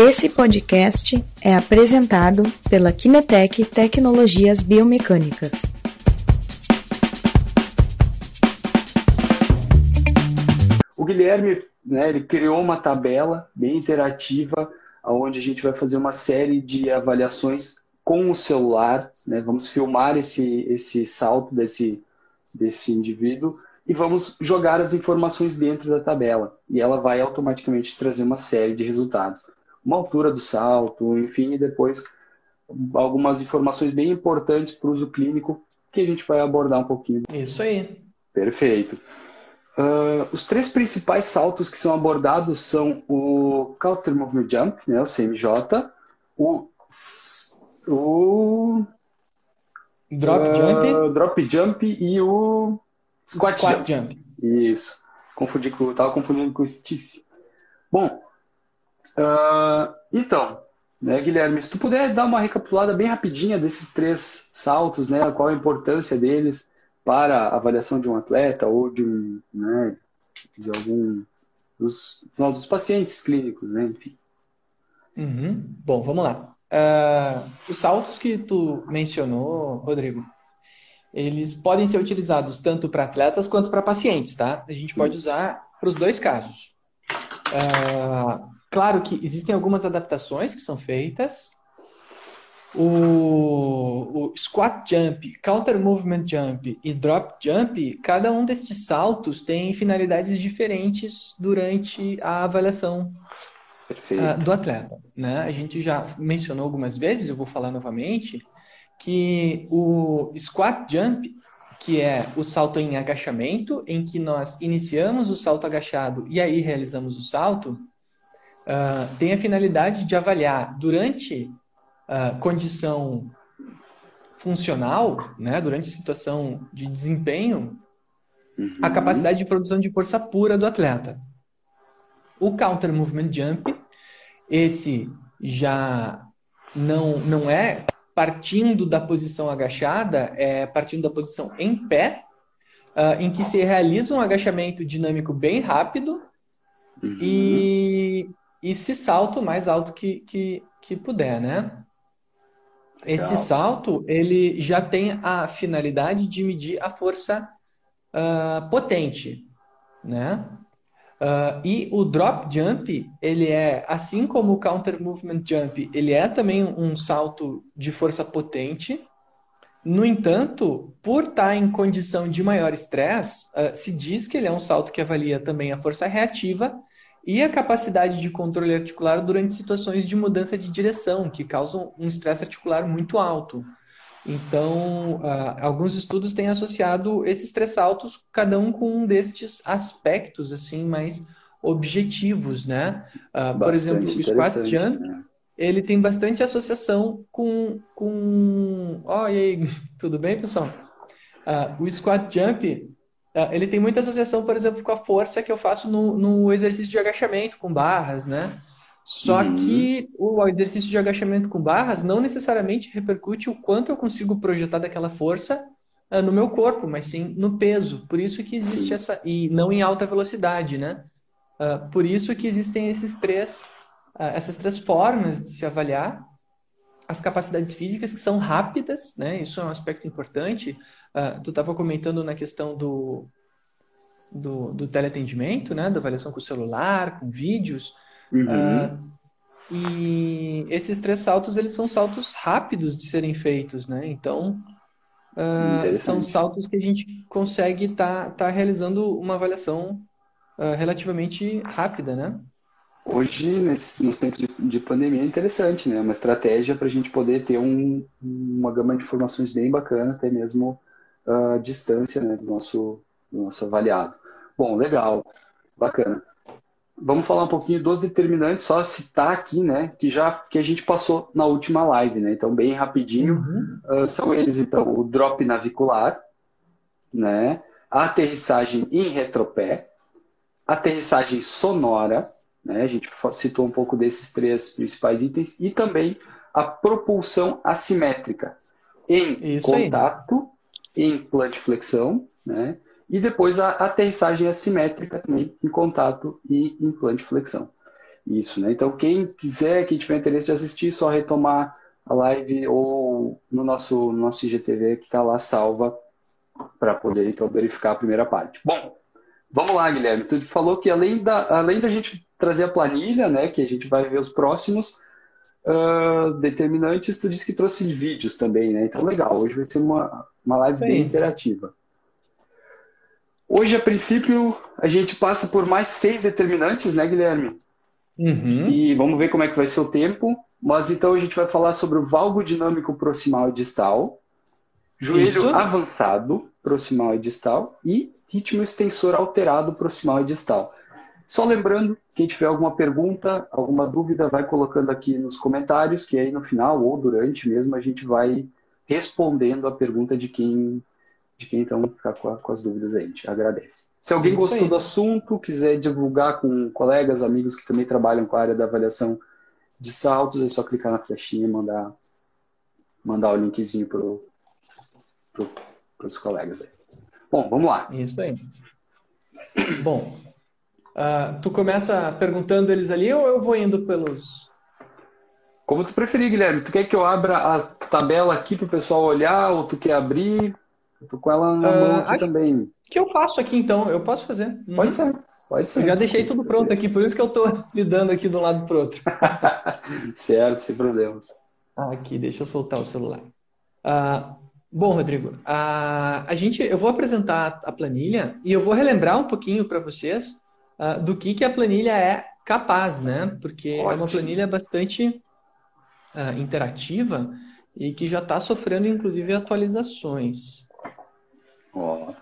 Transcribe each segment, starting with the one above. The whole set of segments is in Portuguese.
Esse podcast é apresentado pela Kinetec Tecnologias Biomecânicas. O Guilherme, né, ele criou uma tabela bem interativa, onde a gente vai fazer uma série de avaliações com o celular, né? Vamos filmar esse, esse salto desse, desse indivíduo e vamos jogar as informações dentro da tabela. E ela vai automaticamente trazer uma série de resultados. Uma altura do salto, enfim, e depois algumas informações bem importantes para o uso clínico que a gente vai abordar um pouquinho. Isso aí. Perfeito. Uh, os três principais saltos que são abordados são o Counter Movement Jump, né, o CMJ, o, o Drop uh, Jump, Drop Jump e o Squat, Squat jump. jump. Isso. Confundi com, tava confundindo com o Steve. Bom, uh, então, né, Guilherme, se tu puder dar uma recapitulada bem rapidinha desses três saltos, né, qual a importância deles para a avaliação de um atleta ou de um, né, de algum dos, dos pacientes clínicos, né, enfim. Uhum. Bom, vamos lá. Uh, os saltos que tu mencionou, Rodrigo, eles podem ser utilizados tanto para atletas quanto para pacientes, tá? A gente pode usar para os dois casos. Uh, claro que existem algumas adaptações que são feitas. O, o, squat jump, counter movement jump e drop jump, cada um destes saltos tem finalidades diferentes durante a avaliação uh, do atleta. Né? A gente já mencionou algumas vezes, eu vou falar novamente que o squat jump, que é o salto em agachamento, em que nós iniciamos o salto agachado e aí realizamos o salto, uh, tem a finalidade de avaliar durante a condição funcional, né, durante situação de desempenho, uhum. a capacidade de produção de força pura do atleta. O counter movement jump, esse já não, não é partindo da posição agachada, é, partindo da posição em pé, uh, em que se realiza um agachamento dinâmico bem rápido uhum. e, e se salta o mais alto que, que, que puder, né? Esse salto, ele já tem a finalidade de medir a força uh, potente, né? Uh, e o drop jump, ele é, assim como o counter movement jump, ele é também um salto de força potente. No entanto, por estar em condição de maior estresse, uh, se diz que ele é um salto que avalia também a força reativa e a capacidade de controle articular durante situações de mudança de direção, que causam um estresse articular muito alto. Então, uh, alguns estudos têm associado esses três saltos, cada um com um destes aspectos assim mais objetivos, né? Uh, por exemplo, o squat jump, né? ele tem bastante associação com com, oh, e aí, tudo bem, pessoal? Uh, o squat jump, ele tem muita associação, por exemplo, com a força que eu faço no, no exercício de agachamento com barras, né? Só uhum. que o exercício de agachamento com barras não necessariamente repercute o quanto eu consigo projetar daquela força uh, no meu corpo, mas sim no peso. Por isso que existe sim. essa. E não em alta velocidade, né? Uh, por isso que existem esses três, uh, essas três formas de se avaliar as capacidades físicas que são rápidas, né? Isso é um aspecto importante. Tu estava comentando na questão do, do, do teleatendimento, né? Da avaliação com celular, com vídeos. Uhum. Uh, e esses três saltos, eles são saltos rápidos de serem feitos, né? Então, uh, são saltos que a gente consegue estar tá, tá realizando uma avaliação relativamente rápida, né? Hoje, nesse, nesse tempo de, de, pandemia, é interessante, né? Uma estratégia para a gente poder ter um, uma gama de informações bem bacana, até mesmo a distância né, do, nosso, do nosso avaliado. Bom, legal, bacana. Vamos falar um pouquinho dos determinantes, só citar aqui, né, que já que a gente passou na última live, né? Então, bem rapidinho, uhum. uh, são eles então o drop navicular, né, a aterrissagem em retropé, aterrissagem sonora, né? A gente citou um pouco desses três principais itens e também a propulsão assimétrica em Isso contato. Em plantiflexão, né? E depois a aterrissagem assimétrica também em contato e implante flexão. Isso, né? Então, quem quiser, quem tiver interesse de assistir, só retomar a live ou no nosso, no nosso IGTV que está lá salva para poder então verificar a primeira parte. Bom, vamos lá, Guilherme. Tu falou que além da, além da gente trazer a planilha, né, que a gente vai ver os próximos uh, determinantes, tu disse que trouxe vídeos também, né? Então, legal. Hoje vai ser uma, uma live bem interativa. Hoje, a princípio, a gente passa por mais seis determinantes, né, Guilherme? Uhum. E vamos ver como é que vai ser o tempo. Mas então a gente vai falar sobre o valgo dinâmico proximal e distal, joelho Isso. avançado proximal e distal e ritmo extensor alterado proximal e distal. Só lembrando, quem tiver alguma pergunta, alguma dúvida, vai colocando aqui nos comentários, que aí no final ou durante mesmo a gente vai respondendo a pergunta de quem de quem então ficar com, com as dúvidas aí. A gente agradece. Se alguém Isso gostou aí. do assunto, quiser divulgar com colegas, amigos que também trabalham com a área da avaliação de saltos, é só clicar na flechinha e mandar, mandar o linkzinho para pro, os colegas aí. Bom, vamos lá. Isso aí. Bom, uh, tu começa perguntando eles ali ou eu vou indo pelos. Como tu preferir, Guilherme. Tu quer que eu abra a tabela aqui para o pessoal olhar ou tu quer abrir? Eu tô com ela na uh, mão aqui também. Que eu faço aqui então, eu posso fazer. Pode uhum. ser. Pode ser. Eu já deixei tudo pronto aqui, por isso que eu estou lidando aqui de um lado para o outro. certo, sem problemas. Aqui, deixa eu soltar o celular. Uh, bom, Rodrigo, uh, a gente, eu vou apresentar a planilha e eu vou relembrar um pouquinho para vocês uh, do que, que a planilha é capaz, né? Porque Ótimo. é uma planilha bastante interativa e que já está sofrendo, inclusive, atualizações. Ó. Oh.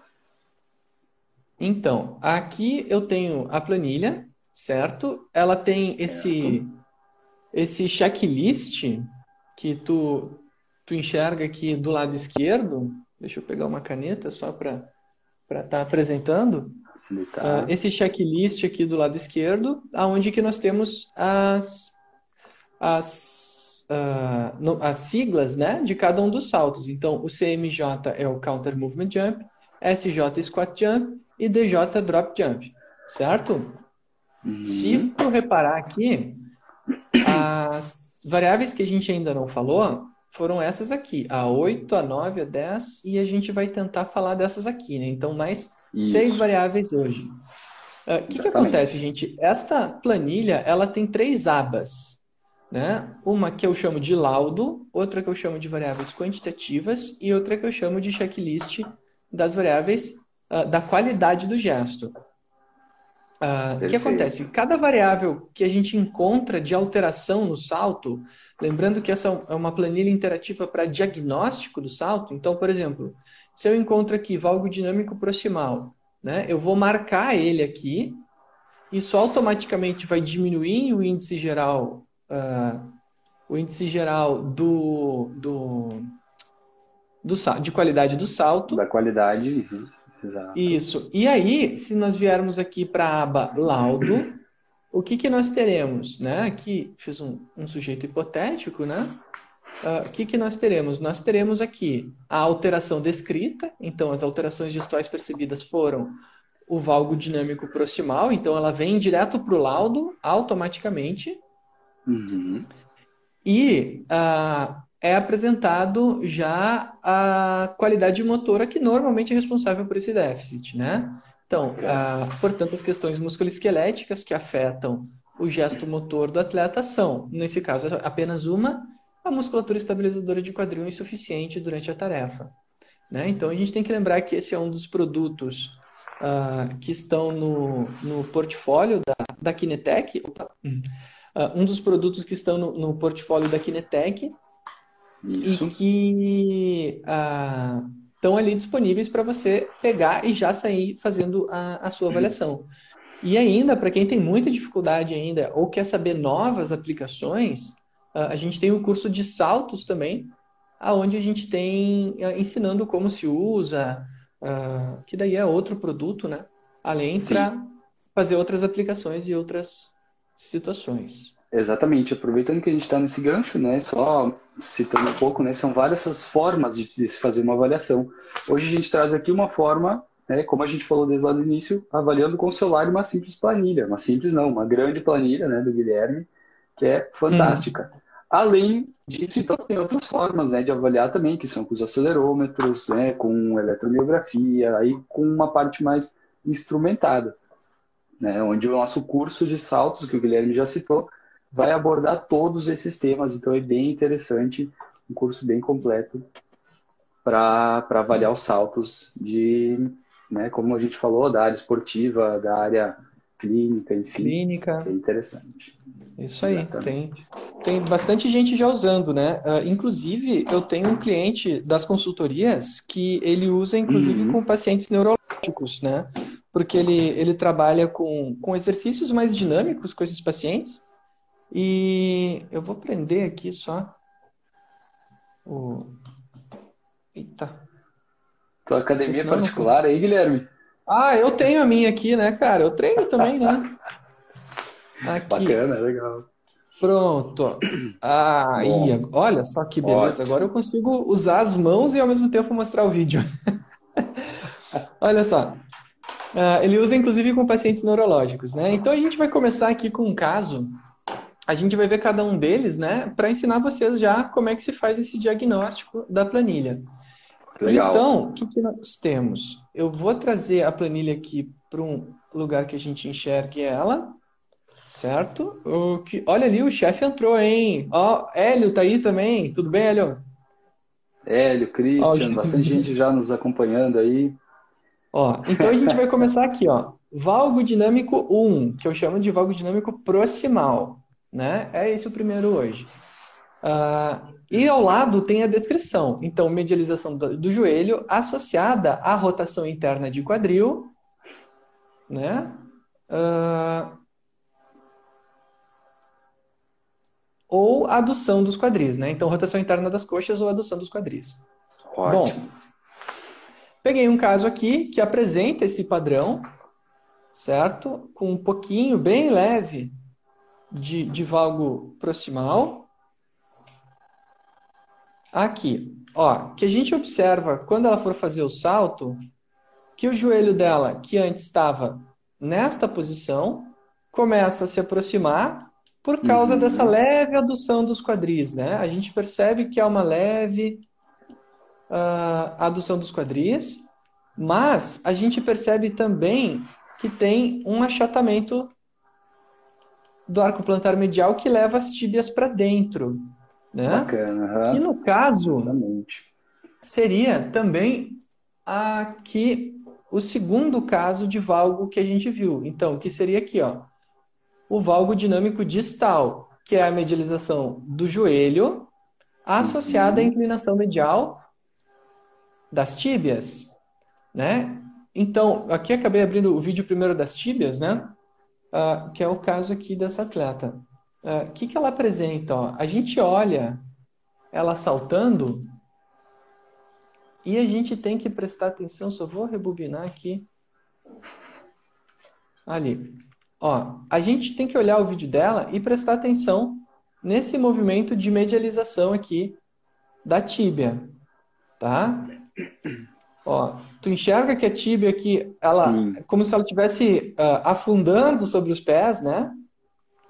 Então, aqui eu tenho a planilha, certo? Ela tem certo. esse esse checklist que tu tu enxerga aqui do lado esquerdo. Deixa eu pegar uma caneta só para para estar tá apresentando. Uh, esse checklist aqui do lado esquerdo, aonde que nós temos as as uh, no, as siglas, né, de cada um dos saltos. Então, o CMJ é o Counter Movement Jump, SJ Squat Jump e DJ Drop Jump, certo? Uhum. Se tu reparar aqui, as variáveis que a gente ainda não falou foram essas aqui, a 8, a 9, a 10, e a gente vai tentar falar dessas aqui, né? Então, mais Isso. seis variáveis hoje. O uh, que, que acontece, gente? Esta planilha, ela tem três abas, né? Uma que eu chamo de laudo, outra que eu chamo de variáveis quantitativas e outra que eu chamo de checklist das variáveis uh, da qualidade do gesto. Uh, o que acontece? Cada variável que a gente encontra de alteração no salto, lembrando que essa é uma planilha interativa para diagnóstico do salto, então, por exemplo, se eu encontro aqui valgo dinâmico proximal, né, eu vou marcar ele aqui, isso automaticamente vai diminuir o índice geral, uh, o índice geral do, do, do, de qualidade do salto. Da qualidade, isso. Exato. Isso. E aí, se nós viermos aqui para a aba laudo, o que, que nós teremos? Né? Aqui fiz um, um sujeito hipotético, né? Uh, o que, que nós teremos? Nós teremos aqui a alteração descrita, então as alterações gestuais percebidas foram o valgo dinâmico proximal, então ela vem direto para o laudo automaticamente. Uhum. E uh, é apresentado já a qualidade motora que normalmente é responsável por esse déficit, né? Então, portanto, as questões musculoesqueléticas que afetam o gesto motor do atleta são, nesse caso, apenas uma, a musculatura estabilizadora de quadril insuficiente durante a tarefa. Né? Então, a gente tem que lembrar que esse é um dos produtos ah, que estão no, no portfólio da, da Kinetec, uh, um dos produtos que estão no, no portfólio da Kinetec, isso. E que ah, estão ali disponíveis para você pegar e já sair fazendo a, a sua avaliação. E ainda, para quem tem muita dificuldade ainda ou quer saber novas aplicações, ah, a gente tem o curso de saltos também, aonde a gente tem ah, ensinando como se usa, que daí é outro produto, né? Além para fazer outras aplicações e outras situações. Exatamente, aproveitando que a gente está nesse gancho, né, só citando um pouco, né, são várias essas formas de, de, se fazer uma avaliação. Hoje a gente traz aqui uma forma né, como a gente falou desde lá do início, avaliando com o celular uma simples planilha. Uma simples não, uma grande planilha né, do Guilherme, que é fantástica. Hum. Além disso, então, tem outras formas né, de avaliar também, que são com os acelerômetros, né, com eletromiografia, aí com uma parte mais instrumentada, né, onde o nosso curso de saltos, que o Guilherme já citou, vai abordar todos esses temas. Então, é bem interessante, um curso bem completo para avaliar os saltos de, né, como a gente falou, da área esportiva, da área clínica, enfim. Clínica. É interessante. Isso aí, tem, tem bastante gente já usando, né? Uh, inclusive, eu tenho um cliente das consultorias que ele usa, inclusive, uhum. com pacientes neurológicos, né? Porque ele, ele trabalha com, com exercícios mais dinâmicos com esses pacientes. E eu vou prender aqui só o. Eita. Tua academia particular não... aí, Guilherme? Ah, eu tenho a minha aqui, né, cara? Eu treino também, né? Aqui. Bacana, legal. Pronto. Aí, olha só que beleza. Ótimo. Agora eu consigo usar as mãos e ao mesmo tempo mostrar o vídeo. olha só. Uh, ele usa inclusive com pacientes neurológicos, né? Então a gente vai começar aqui com um caso. A gente vai ver cada um deles, né? Para ensinar vocês já como é que se faz esse diagnóstico da planilha. Legal. Então, o que, que nós temos? Eu vou trazer a planilha aqui para um lugar que a gente enxergue ela, certo? O que, olha ali, o chefe entrou, hein? Ó, Hélio tá aí também. Tudo bem, Hélio? Hélio, Christian, ó, bastante gente já nos acompanhando aí. Ó, então a gente vai começar aqui, ó. Valgo dinâmico 1, que eu chamo de valgo dinâmico proximal, né? É esse o primeiro hoje. Uh, e ao lado tem a descrição. Então, medialização do, do joelho associada à rotação interna de quadril, né? Uh, ou adução dos quadris, né? Então, rotação interna das coxas ou adução dos quadris. Ótimo. Bom, peguei um caso aqui que apresenta esse padrão, certo? Com um pouquinho, bem leve, de, de valgo proximal, Aqui, ó, que a gente observa quando ela for fazer o salto, que o joelho dela, que antes estava nesta posição, começa a se aproximar por causa uhum. dessa leve adução dos quadris, né? A gente percebe que há uma leve uh, adução dos quadris, mas a gente percebe também que tem um achatamento do arco plantar medial que leva as tíbias para dentro. Né? Bacana. Que no caso Exatamente. seria também aqui o segundo caso de valgo que a gente viu. Então, que seria aqui, ó, o valgo dinâmico distal, que é a medialização do joelho associada uhum. à inclinação medial das tíbias, né? Então, aqui acabei abrindo o vídeo primeiro das tíbias, né? Uh, que é o caso aqui dessa atleta. O uh, que, que ela apresenta? Ó? A gente olha ela saltando e a gente tem que prestar atenção. Só vou rebobinar aqui. Ali. Ó, a gente tem que olhar o vídeo dela e prestar atenção nesse movimento de medialização aqui da tíbia, tá? Ó, tu enxerga que a tíbia aqui, ela, Sim. como se ela estivesse uh, afundando sobre os pés, né?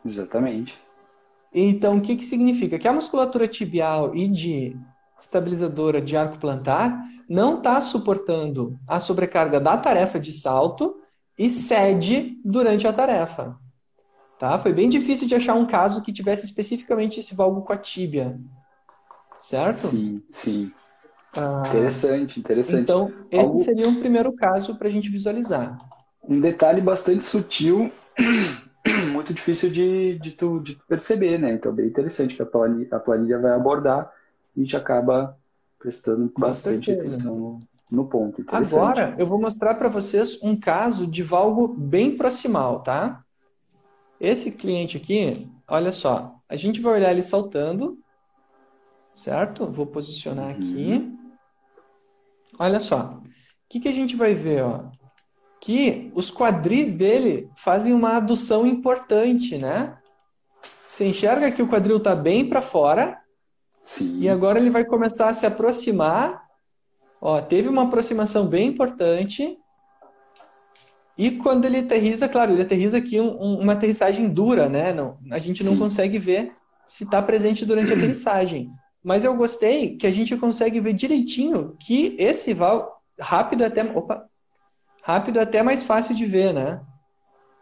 Exatamente. Então, o que, que significa? Que a musculatura tibial e de estabilizadora de arco plantar não está suportando a sobrecarga da tarefa de salto e cede durante a tarefa. Tá? Foi bem difícil de achar um caso que tivesse especificamente esse valgo com a tíbia. Certo? Sim, sim. Ah, interessante, interessante. Então, esse Algo... seria um primeiro caso para a gente visualizar. Um detalhe bastante sutil muito difícil de, de, tu, de perceber, né? Então, bem interessante que a planilha, a planilha vai abordar e a gente acaba prestando Com bastante certeza. atenção no, no ponto. Agora, eu vou mostrar para vocês um caso de valgo bem proximal, tá? Esse cliente aqui, olha só, a gente vai olhar ele saltando, certo? Vou posicionar aqui. Olha só, o que, que a gente vai ver, ó? que os quadris dele fazem uma adução importante, né? Você enxerga que o quadril está bem para fora Sim. e agora ele vai começar a se aproximar. Ó, teve uma aproximação bem importante E quando ele aterriza, claro, ele aterriza aqui um, um, uma aterrissagem dura, né? Não, a gente não Sim. consegue ver se está presente durante a aterrissagem. Mas eu gostei que a gente consegue ver direitinho que esse val rápido é até opa, rápido é até mais fácil de ver, né?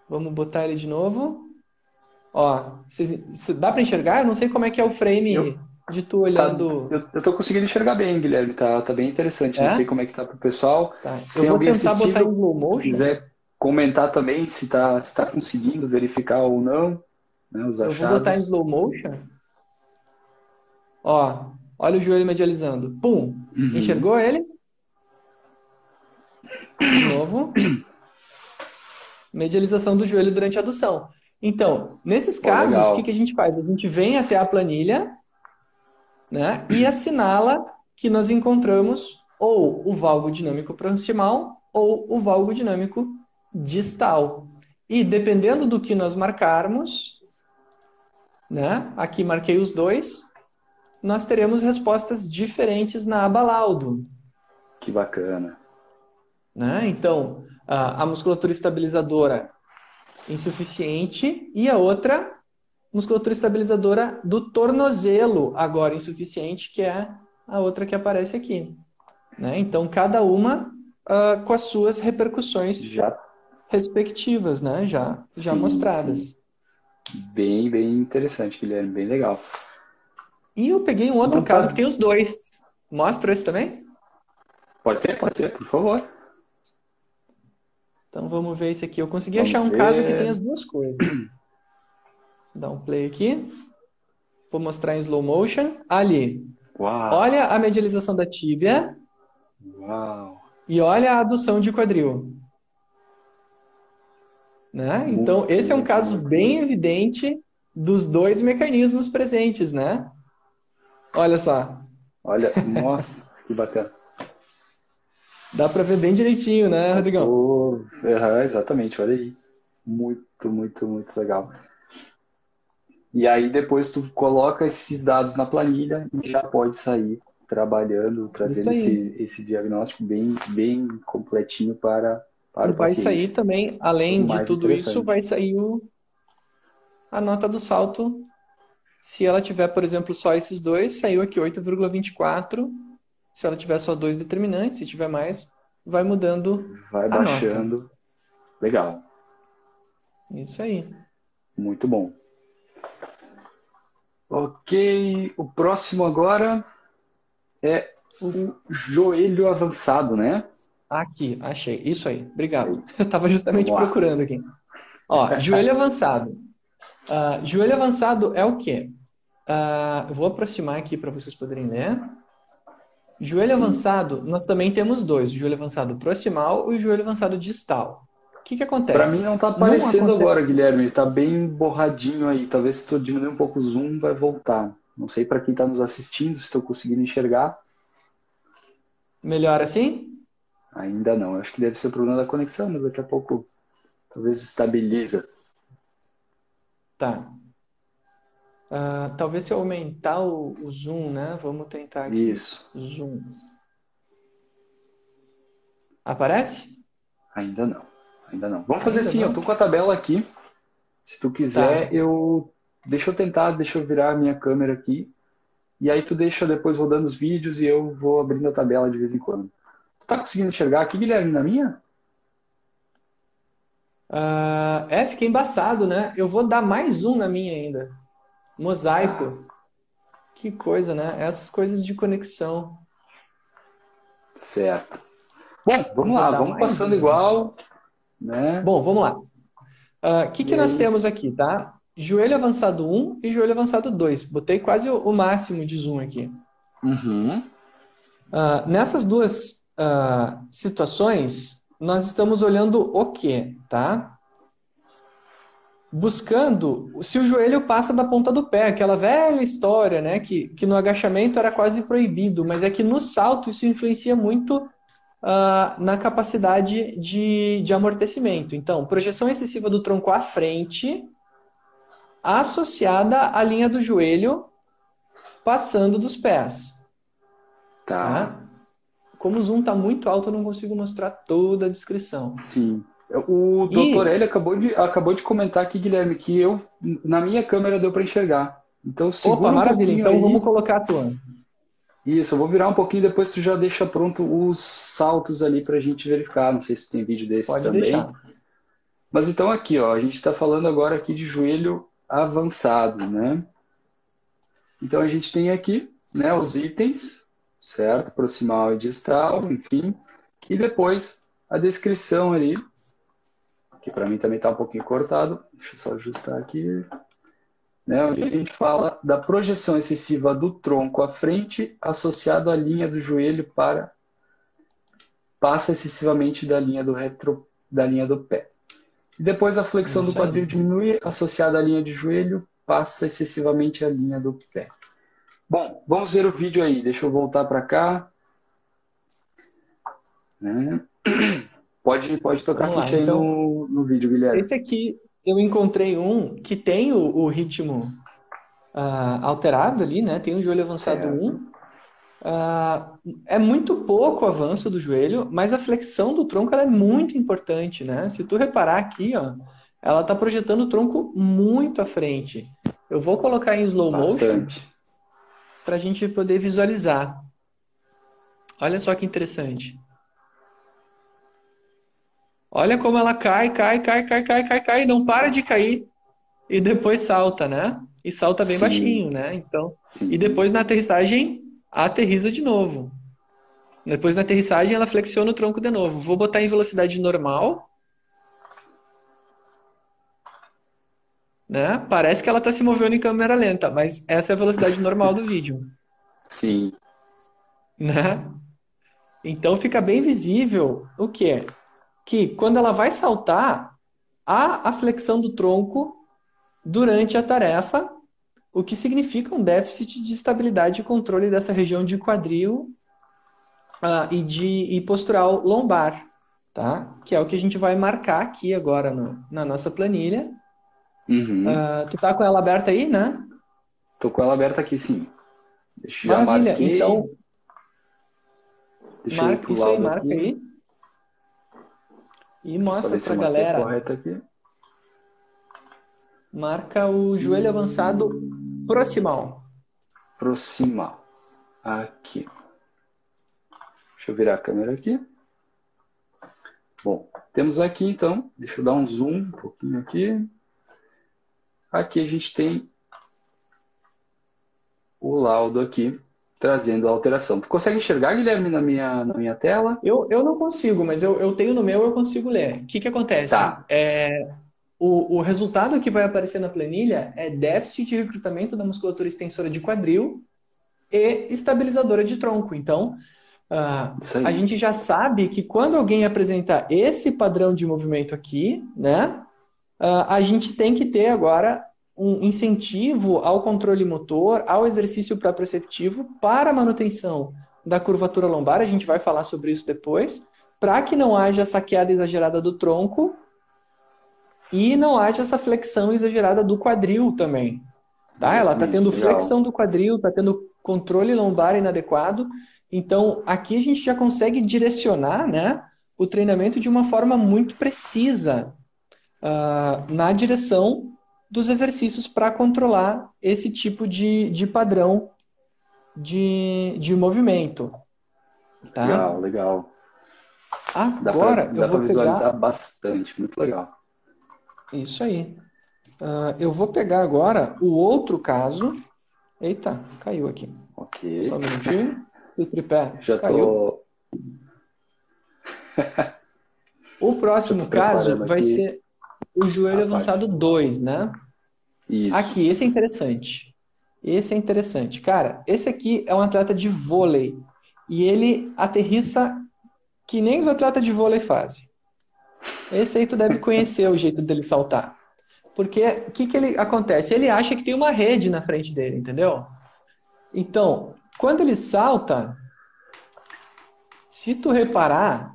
Vamos botar ele de novo. Ó, cês, dá para enxergar? Eu não sei como é que é o frame eu, de tu olhando. Tá, eu, eu tô conseguindo enxergar bem, Guilherme. Tá, tá bem interessante. É? Não sei como é que tá pro pessoal. Tá. Se eu vou tentar botar em slow motion. Se quiser comentar também se tá, se tá conseguindo verificar ou não. Né, os achados. Eu vou botar em slow motion. Ó, olha o joelho medializando. Pum! Uhum. Enxergou ele? De novo. Medialização do joelho durante a adução. Então, nesses casos, o que, que a gente faz? A gente vem até a planilha né, e assinala que nós encontramos ou o valgo dinâmico proximal ou o valgo dinâmico distal. E dependendo do que nós marcarmos, né, aqui marquei os dois, nós teremos respostas diferentes na aba laudo. Que bacana. Né? Então, a, a musculatura estabilizadora insuficiente e a outra musculatura estabilizadora do tornozelo agora insuficiente, que é a outra que aparece aqui. Né? Então, cada uma uh, com as suas repercussões já. respectivas, né? já, sim, já mostradas. Sim. Bem, bem interessante, Guilherme, bem legal. E eu peguei um outro então, caso tá. que tem os dois. Mostra esse também? Pode ser, pode ser, por favor. Então vamos ver esse aqui. Eu consegui vamos achar um ver. caso que tem as duas coisas. Dá um play aqui. Vou mostrar em slow motion. Ali. Uau. Olha a medialização da tíbia. Uau. E olha a adução de quadril. Né? Então, esse é um caso bem evidente dos dois mecanismos presentes, né? Olha só. Olha, nossa, que bacana. Dá para ver bem direitinho, né, Rodrigão? Oh, uhum, exatamente, olha aí. Muito, muito, muito legal. E aí depois tu coloca esses dados na planilha e já pode sair trabalhando, trazendo esse, esse diagnóstico bem, bem completinho para, para o vai paciente. Vai sair também, além de tudo isso, vai sair o, a nota do salto. Se ela tiver, por exemplo, só esses dois, saiu aqui 8,24 se ela tiver só dois determinantes, se tiver mais, vai mudando. Vai baixando. Nota. Legal. Isso aí. Muito bom. Ok, o próximo agora é o joelho avançado, né? Aqui, achei. Isso aí. Obrigado. Eu estava justamente procurando aqui. Ó, joelho avançado. Uh, joelho avançado é o quê? Uh, vou aproximar aqui para vocês poderem ler. Joelho Sim. avançado, nós também temos dois: o joelho avançado proximal e o joelho avançado distal. O que, que acontece? Para mim não está aparecendo não agora, Guilherme. Está bem borradinho aí. Talvez se tu diminuir um pouco o zoom, vai voltar. Não sei para quem está nos assistindo, se estou conseguindo enxergar. Melhor assim? Ainda não. Acho que deve ser o problema da conexão, mas daqui a pouco talvez estabiliza. Tá. Uh, talvez se eu aumentar o, o, zoom, né? Vamos tentar aqui. Isso. Zoom. Aparece? Ainda não. Ainda não. Vamos fazer Ainda assim, não? eu tô com a tabela aqui. Se tu quiser, tá. eu. Deixa eu tentar, deixa eu virar a minha câmera aqui. E aí tu deixa depois rodando os vídeos e eu vou abrindo a tabela de vez em quando. Tu tá conseguindo enxergar aqui, Guilherme, na minha? Uh, é, fiquei embaçado, né? Eu vou dar mais um na minha ainda. Mosaico. Que coisa, né? Essas coisas de conexão. Certo. Bom, vamos lá, vamos passando igual. Né? Bom, vamos lá. O uh, que, que nós temos aqui, tá? Joelho avançado 1 e joelho avançado 2. Botei quase o, o máximo de zoom aqui. Uhum. Uh, nessas duas uh, situações, nós estamos olhando o quê, tá? Buscando se o joelho passa da ponta do pé, aquela velha história, né? Que, que no agachamento era quase proibido, mas é que no salto isso influencia muito uh, na capacidade de, de amortecimento. Então, projeção excessiva do tronco à frente, associada à linha do joelho passando dos pés. Tá. tá? Como o zoom está muito alto, eu não consigo mostrar toda a descrição. Sim. O doutor e... acabou de, acabou de comentar aqui, Guilherme, que eu, na minha câmera, deu para enxergar. Então, Opa, maravilha. Um então, aí. vamos colocar a tua. Isso, eu vou virar um pouquinho depois tu já deixa pronto os saltos ali para a gente verificar. Não sei se tem vídeo desse Pode também. Deixar. Mas então aqui, ó, a gente está falando agora aqui de joelho avançado, né? Então a gente tem aqui, né, os itens, certo? Proximal e distal, enfim. E depois a descrição ali, que para mim também está um pouquinho cortado. Deixa eu só ajustar aqui né, onde a gente fala da projeção excessiva do tronco à frente associado à linha do joelho para passa excessivamente da linha do retro da linha do pé. E depois a flexão do quadril diminui associada à linha de joelho passa excessivamente a linha do pé. Bom, vamos ver o vídeo aí. Deixa eu voltar para cá. Né? Pode, pode tocar ficha aí então, no, no vídeo, Guilherme. Esse aqui eu encontrei um que tem o, o ritmo uh, alterado ali, né? Tem um joelho avançado certo. 1. Uh, ah, é muito pouco o avanço do joelho, mas a flexão do tronco é muito importante, né? Se tu reparar aqui, ó, ela está projetando o tronco muito à frente. Eu vou colocar em slow motion para a gente poder visualizar. Olha só que interessante. Olha como ela cai, cai, cai, cai, cai, cai, cai, não para de cair. E depois salta, né? E salta bem Sim. baixinho, né? Então, Sim. e depois na aterrissagem, aterriza de novo. Depois na aterrissagem, ela flexiona o tronco de novo. Vou botar em velocidade normal. Né? Parece que ela está se movendo em câmera lenta, mas essa é a velocidade normal do vídeo. Sim. Né? Então fica bem visível o que? Que quando ela vai saltar, há a flexão do tronco durante a tarefa, o que significa um déficit de estabilidade e controle dessa região de quadril uh, e de e postural lombar, tá? Que é o que a gente vai marcar aqui agora no, na nossa planilha. Uhum. Uh, tu tá com ela aberta aí, né? Tô com ela aberta aqui, sim. Deixa Maravilha. Então, Deixa marca isso aí, marca aqui. aí. E mostra pra galera. Correto aqui. Marca o joelho avançado proximal. Proximal. Aqui. Deixa eu virar a câmera aqui. Bom, temos aqui então, deixa eu dar um zoom um pouquinho aqui. Aqui a gente tem o laudo aqui trazendo a alteração. Tu consegue enxergar, Guilherme, na minha, na minha tela? Eu, eu não consigo, mas eu, eu tenho no meu, eu consigo ler. O que, que acontece? Tá. É, o, o resultado que vai aparecer na planilha é déficit de recrutamento da musculatura extensora de quadril e estabilizadora de tronco. Então, uh, a gente já sabe que quando alguém apresenta esse padrão de movimento aqui, né, uh, a gente tem que ter agora um incentivo ao controle motor, ao exercício proprioceptivo para a manutenção da curvatura lombar, a gente vai falar sobre isso depois, para que não haja saqueada exagerada do tronco e não haja essa flexão exagerada do quadril também. Tá? Ela está tendo flexão do quadril, está tendo controle lombar inadequado. Então, aqui a gente já consegue direcionar né, o treinamento de uma forma muito precisa uh, na direção dos exercícios para controlar esse tipo de, de padrão de, de movimento. Tá? Legal, legal. Agora dá pra, eu vou visualizar pegar... bastante, muito legal. Isso aí. Uh, eu vou pegar agora o outro caso. Eita, caiu aqui. Ok. Só um minutinho. O tripé Já caiu. Tô... o próximo caso vai aqui. ser o joelho avançado 2, né? Isso. Aqui, esse é interessante. Esse é interessante. Cara, esse aqui é um atleta de vôlei. E ele aterrissa que nem os atletas de vôlei fazem. Esse aí tu deve conhecer o jeito dele saltar. Porque o que, que ele acontece? Ele acha que tem uma rede na frente dele, entendeu? Então, quando ele salta, se tu reparar,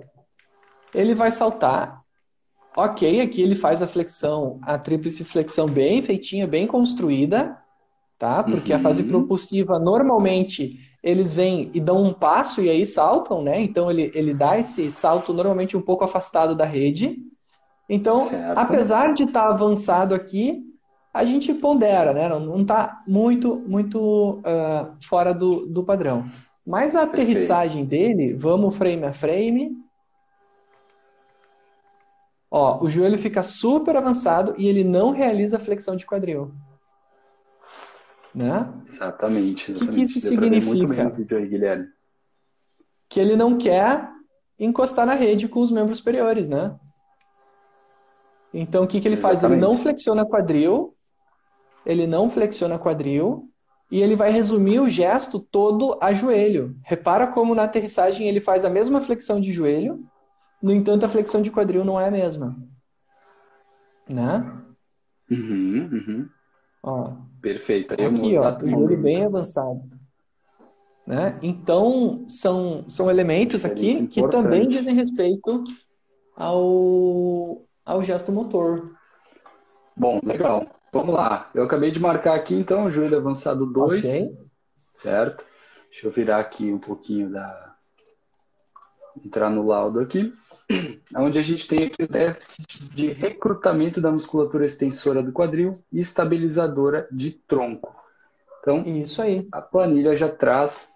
ele vai saltar Ok, aqui ele faz a flexão, a tríplice flexão bem feitinha, bem construída, tá? Porque uhum. a fase propulsiva, normalmente, eles vêm e dão um passo e aí saltam, né? Então ele, ele dá esse salto normalmente um pouco afastado da rede. Então, certo. apesar de estar tá avançado aqui, a gente pondera, né? Não está muito, muito uh, fora do, do padrão. Mas a Perfeito. aterrissagem dele, vamos frame a frame. Ó, o joelho fica super avançado e ele não realiza flexão de quadril. Né? Exatamente. exatamente. O que, que isso significa? Aí, que ele não quer encostar na rede com os membros superiores, né? Então, o que, que ele Exatamente. faz? Ele não flexiona quadril, ele não flexiona quadril, e ele vai resumir o gesto todo a joelho. Repara como na aterrissagem ele faz a mesma flexão de joelho, no entanto, a flexão de quadril não é a mesma. Né? Uhum, uhum. Ó, Perfeito. Aí aqui, ó, o joelho bem avançado. Né? Então, são, são elementos aqui que também dizem respeito ao, ao gesto motor. Bom, legal. Vamos lá. Eu acabei de marcar aqui, então, joelho avançado 2. Okay. Certo? Deixa eu virar aqui um pouquinho da. Entrar no laudo aqui. Onde a gente tem aqui o déficit de recrutamento da musculatura extensora do quadril e estabilizadora de tronco. Então, Isso aí. a planilha já traz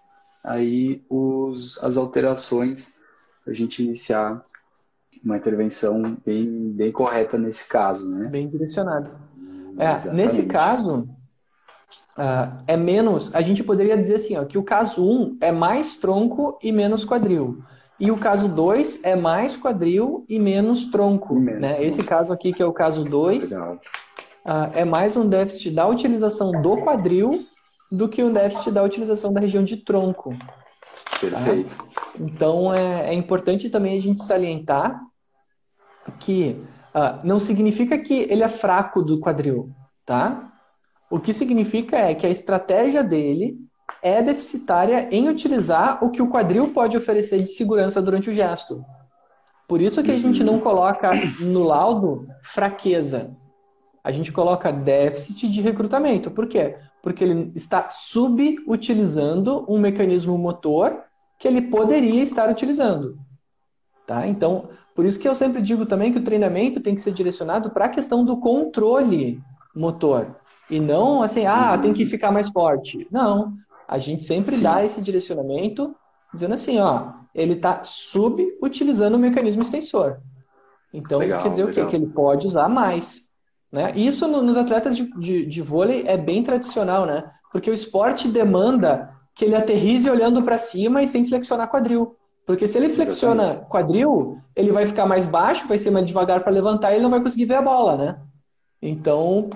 aí os, as alterações para a gente iniciar uma intervenção bem, bem correta nesse caso, né? Bem direcionada. É, nesse caso, uh, é menos. A gente poderia dizer assim, ó, que o caso 1 é mais tronco e menos quadril. E o caso 2 é mais quadril e menos tronco. Menos né? Esse caso aqui, que é o caso 2, uh, é mais um déficit da utilização do quadril do que um déficit da utilização da região de tronco. Perfeito. Tá? Então é, é, importante também a gente salientar que uh, não significa que ele é fraco do quadril, tá? O que significa é que a estratégia dele é deficitária em utilizar o que o quadril pode oferecer de segurança durante o gesto. Por isso que a gente não coloca no laudo fraqueza. A gente coloca déficit de recrutamento. Por quê? Porque ele está subutilizando um mecanismo motor que ele poderia estar utilizando. Tá? Então, por isso que eu sempre digo também que o treinamento tem que ser direcionado para a questão do controle motor. E não assim, ah, tem que ficar mais forte. Não. A gente sempre Sim. dá esse direcionamento dizendo assim, ó, ele está subutilizando o mecanismo extensor. Então, legal, quer dizer legal. o quê? Que ele pode usar mais. Né? Isso no, nos atletas de, de, de, vôlei é bem tradicional, né? Porque o esporte demanda que ele aterrize olhando para cima e sem flexionar quadril. Porque se ele flexiona Exatamente. quadril, ele vai ficar mais baixo, vai ser mais devagar para levantar e ele não vai conseguir ver a bola, né? Então,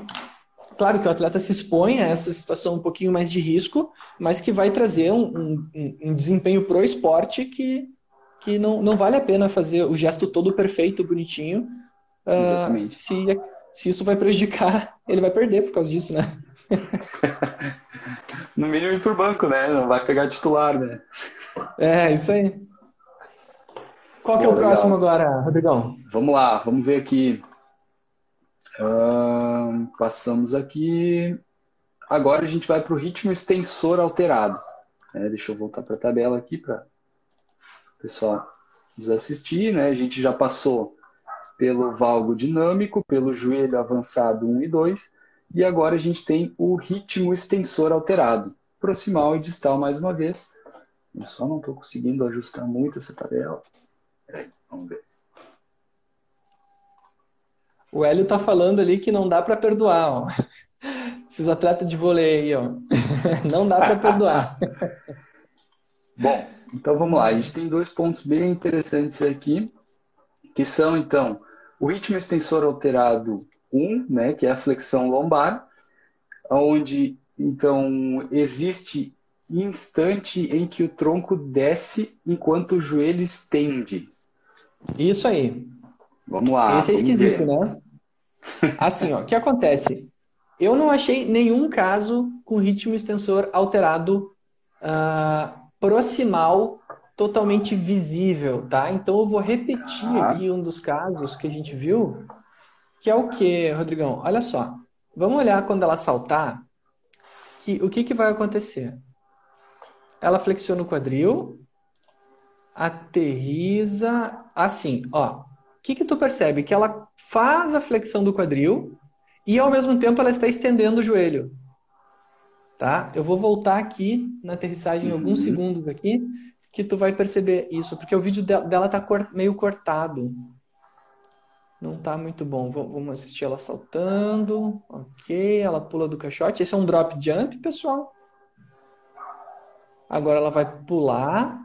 Claro que o atleta se expõe a essa situação um pouquinho mais de risco, mas que vai trazer um, um, um desempenho pro esporte que, que não, não vale a pena fazer o gesto todo perfeito, bonitinho. Uh, se, se isso vai prejudicar, ele vai perder por causa disso, né? no mínimo ir por banco, né? Não vai pegar titular, né? É, isso aí. Qual que é o legal. próximo agora, Rodrigão? Vamos lá, vamos ver aqui Passamos aqui. Agora a gente vai para o ritmo extensor alterado. É, deixa eu voltar para a tabela aqui para o pessoal nos assistir. Né? A gente já passou pelo valgo dinâmico, pelo joelho avançado 1 e 2, e agora a gente tem o ritmo extensor alterado. Proximal e distal mais uma vez. Eu só não estou conseguindo ajustar muito essa tabela. Peraí, vamos ver. O Hélio tá falando ali que não dá para perdoar, ó. Esses atletas de vôlei aí, ó. Não dá para perdoar. Bom, então vamos lá. A gente tem dois pontos bem interessantes aqui, que são, então, o ritmo extensor alterado 1, né, que é a flexão lombar, onde, então, existe instante em que o tronco desce enquanto o joelho estende. Isso aí. Vamos lá. Esse é esquisito, ver. né? Assim, ó, o que acontece? Eu não achei nenhum caso com ritmo extensor alterado uh, proximal totalmente visível, tá? Então eu vou repetir ah. aqui um dos casos que a gente viu, que é o que, Rodrigão? Olha só. Vamos olhar quando ela saltar, que, o que, que vai acontecer? Ela flexiona o quadril, aterriza assim, ó que que tu percebe? Que ela faz a flexão do quadril e ao mesmo tempo ela está estendendo o joelho. Tá? Eu vou voltar aqui na aterrissagem uhum. alguns segundos aqui, que tu vai perceber isso, porque o vídeo dela tá meio cortado. Não tá muito bom. Vamos assistir ela saltando. Ok, ela pula do caixote. Esse é um drop jump, pessoal. Agora ela vai pular.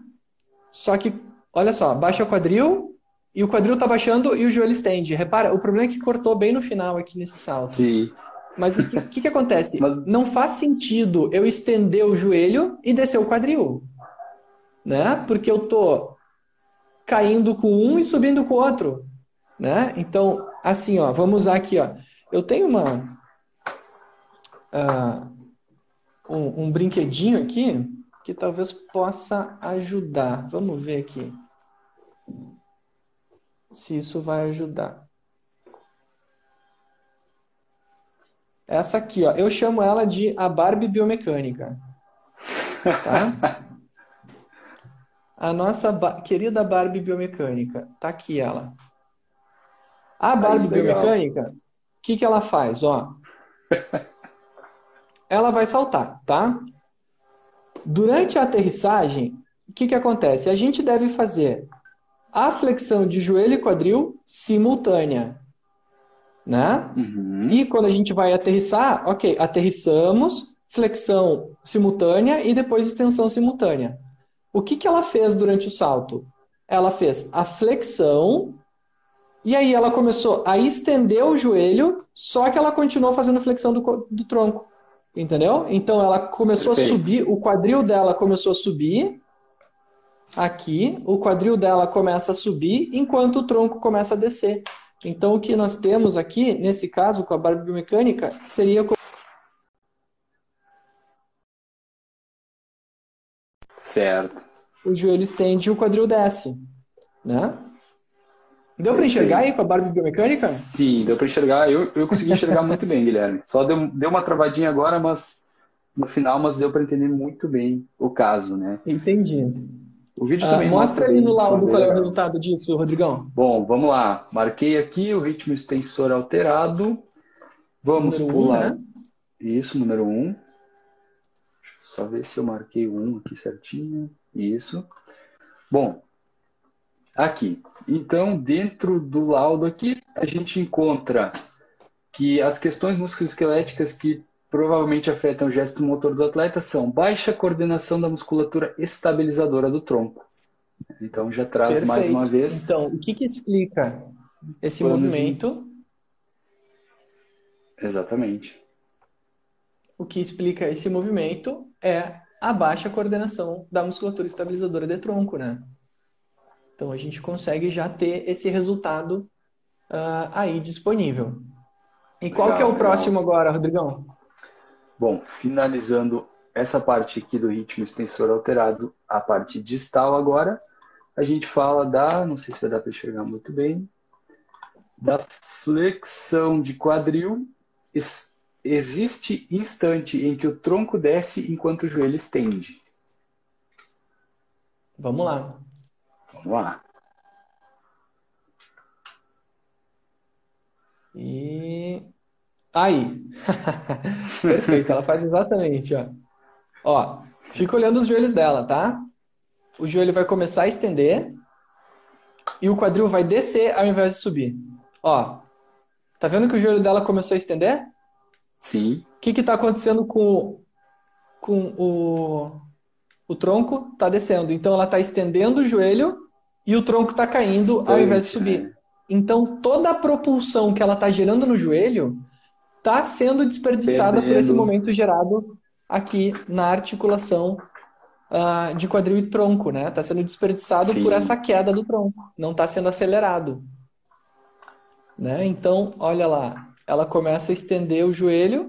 Só que, olha só, baixa o quadril e o quadril tá baixando e o joelho estende. Repara, o problema é que cortou bem no final aqui nesse salto. Sim. Mas o que, que, que acontece? Mas... Não faz sentido eu estender o joelho e descer o quadril. Né? Porque eu tô caindo com um e subindo com o outro. Né? Então, assim, ó, vamos usar aqui, ó. Eu tenho uma uh, um, um brinquedinho aqui que talvez possa ajudar. Vamos ver aqui se isso vai ajudar. Essa aqui, ó, eu chamo ela de a Barbie biomecânica. Tá? a nossa ba querida Barbie biomecânica, tá aqui ela. A Barbie Aí, biomecânica, o que, que ela faz? Ó, ela vai saltar, tá? Durante a aterrissagem, o que, que acontece? A gente deve fazer a flexão de joelho e quadril simultânea né? Uhum. E quando a gente vai aterrissar, ok, aterrissamos, flexão simultânea e depois extensão simultânea. O que, que ela fez durante o salto? Ela fez a flexão e aí ela começou a estender o joelho, só que ela continuou fazendo flexão do, do tronco. Entendeu? Então ela começou Perfeito. a subir, o quadril dela começou a subir aqui, o quadril dela começa a subir, enquanto o tronco começa a descer. Então, o que nós temos aqui, nesse caso, com a barba biomecânica, seria. Certo. O joelho estende e o quadril desce. Né? Deu para enxergar aí com a barba biomecânica? Sim, deu para enxergar. Eu, eu consegui enxergar muito bem, Guilherme. Só deu, deu uma travadinha agora, mas no final, mas deu para entender muito bem o caso, né? Entendi. O vídeo também ah, mostra ali no laudo qual é o resultado disso, Rodrigão. Bom, vamos lá. Marquei aqui o ritmo extensor alterado. Vamos número pular. Um, né? Isso, número 1. Um. Só ver se eu marquei o 1 aqui certinho. Isso. Bom, aqui. Então, dentro do laudo aqui, a gente encontra que as questões musculoesqueléticas que provavelmente afetam o gesto motor do atleta são baixa coordenação da musculatura estabilizadora do tronco. Então já traz Perfeito. mais uma vez. Então, o que, que explica esse movimento? De... Exatamente. O que explica esse movimento é a baixa coordenação da musculatura estabilizadora de tronco, né? Então a gente consegue já ter esse resultado uh, aí disponível. E legal, qual que é o legal. próximo agora, Rodrigão? Bom, finalizando essa parte aqui do ritmo extensor alterado, a parte distal agora, a gente fala da, não sei se vai dar para enxergar muito bem, da flexão de quadril. Existe instante em que o tronco desce enquanto o joelho estende. Vamos lá. Vamos lá. E Aí. Perfeito, ela faz exatamente, ó. Ó, fica olhando os joelhos dela, tá? O joelho vai começar a estender e o quadril vai descer ao invés de subir. Ó, tá vendo que o joelho dela começou a estender? Sim. O que que tá acontecendo com, com o, o tronco? Tá descendo. Então ela tá estendendo o joelho e o tronco tá caindo ao invés de subir. Então toda a propulsão que ela tá gerando no joelho está sendo desperdiçada Perdendo. por esse momento gerado aqui na articulação uh, de quadril e tronco, né? Está sendo desperdiçado Sim. por essa queda do tronco, não está sendo acelerado. Né? Então, olha lá, ela começa a estender o joelho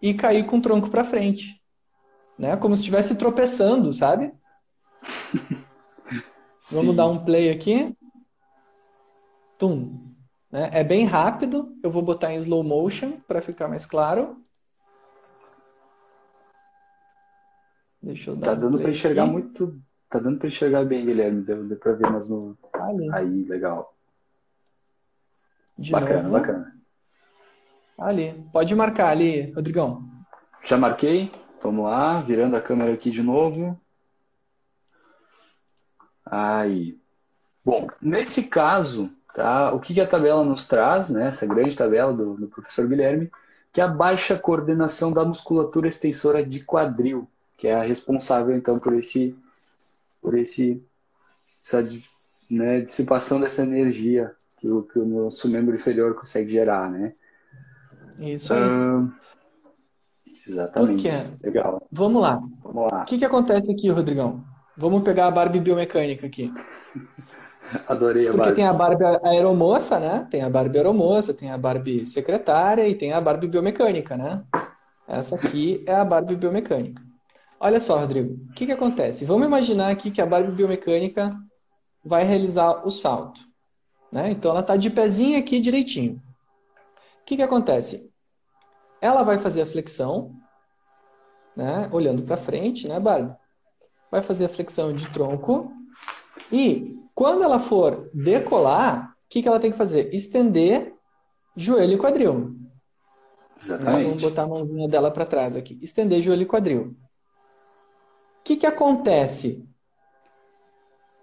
e cair com o tronco para frente, né? Como se estivesse tropeçando, sabe? Vamos dar um play aqui. Tum. Né? É bem rápido, eu vou botar em slow motion para ficar mais claro. Deixa eu dar Tá dando para enxergar aqui. muito. Tá dando para enxergar bem, Guilherme. Deu, deu para ver, mas no. Ali. Aí, legal. De bacana, novo. bacana. Ali. Pode marcar ali, Rodrigão. Já marquei. Vamos lá, virando a câmera aqui de novo. Aí. Bom, nesse caso, tá, o que a tabela nos traz, né, essa grande tabela do, do professor Guilherme, que é a baixa coordenação da musculatura extensora de quadril, que é a responsável, então, por esse, por esse, essa né, dissipação dessa energia que o, que o nosso membro inferior consegue gerar, né? Isso aí. Ah, exatamente. Legal. Vamos lá. Vamos lá. O que, que acontece aqui, Rodrigão? Vamos pegar a Barbie biomecânica aqui. Adorei a Porque Barbie. tem a Barbie aeromoça, né? Tem a Barbie aeromoça, tem a Barbie secretária e tem a Barbie biomecânica, né? Essa aqui é a Barbie biomecânica. Olha só, Rodrigo, o que, que acontece? Vamos imaginar aqui que a Barbie biomecânica vai realizar o salto. Né? Então ela está de pezinho aqui direitinho. O que, que acontece? Ela vai fazer a flexão, né? olhando para frente, né, Barbie? Vai fazer a flexão de tronco e quando ela for decolar, o que, que ela tem que fazer? Estender joelho e quadril. Exatamente. Vamos botar a mãozinha dela para trás aqui. Estender joelho e quadril. O que, que acontece?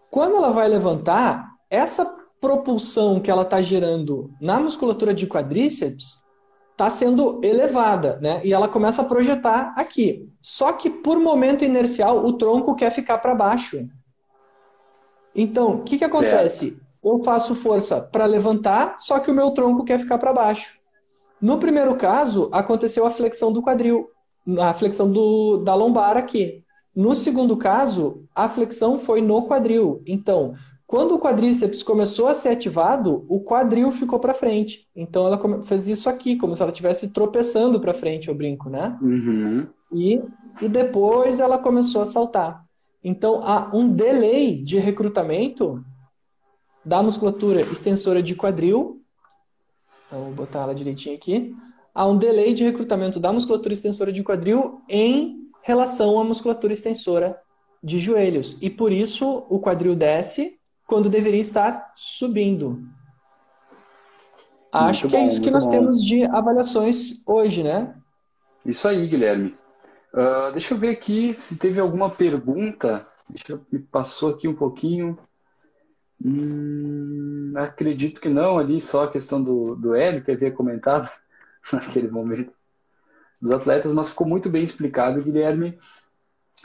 Quando ela vai levantar, essa propulsão que ela está gerando na musculatura de quadríceps está sendo elevada, né? E ela começa a projetar aqui. Só que por momento inercial, o tronco quer ficar para baixo. Então, o que, que acontece? Certo. Eu faço força para levantar, só que o meu tronco quer ficar para baixo. No primeiro caso, aconteceu a flexão do quadril, a flexão do, da lombar aqui. No segundo caso, a flexão foi no quadril. Então, quando o quadríceps começou a ser ativado, o quadril ficou para frente. Então ela fez isso aqui, como se ela estivesse tropeçando para frente, eu brinco, né? Uhum. E, e depois ela começou a saltar. Então há um delay de recrutamento da musculatura extensora de quadril. Então, vou botar ela direitinho aqui. Há um delay de recrutamento da musculatura extensora de quadril em relação à musculatura extensora de joelhos. E por isso o quadril desce quando deveria estar subindo. Acho muito que é bom, é isso que nós bom. temos de avaliações hoje, né? Isso aí, Guilherme. Uh, deixa eu ver aqui se teve alguma pergunta. Deixa eu, me passou aqui um pouquinho. Hum, acredito que não, ali só a questão do, do Hélio, que havia comentado naquele momento dos atletas, mas ficou muito bem explicado, Guilherme.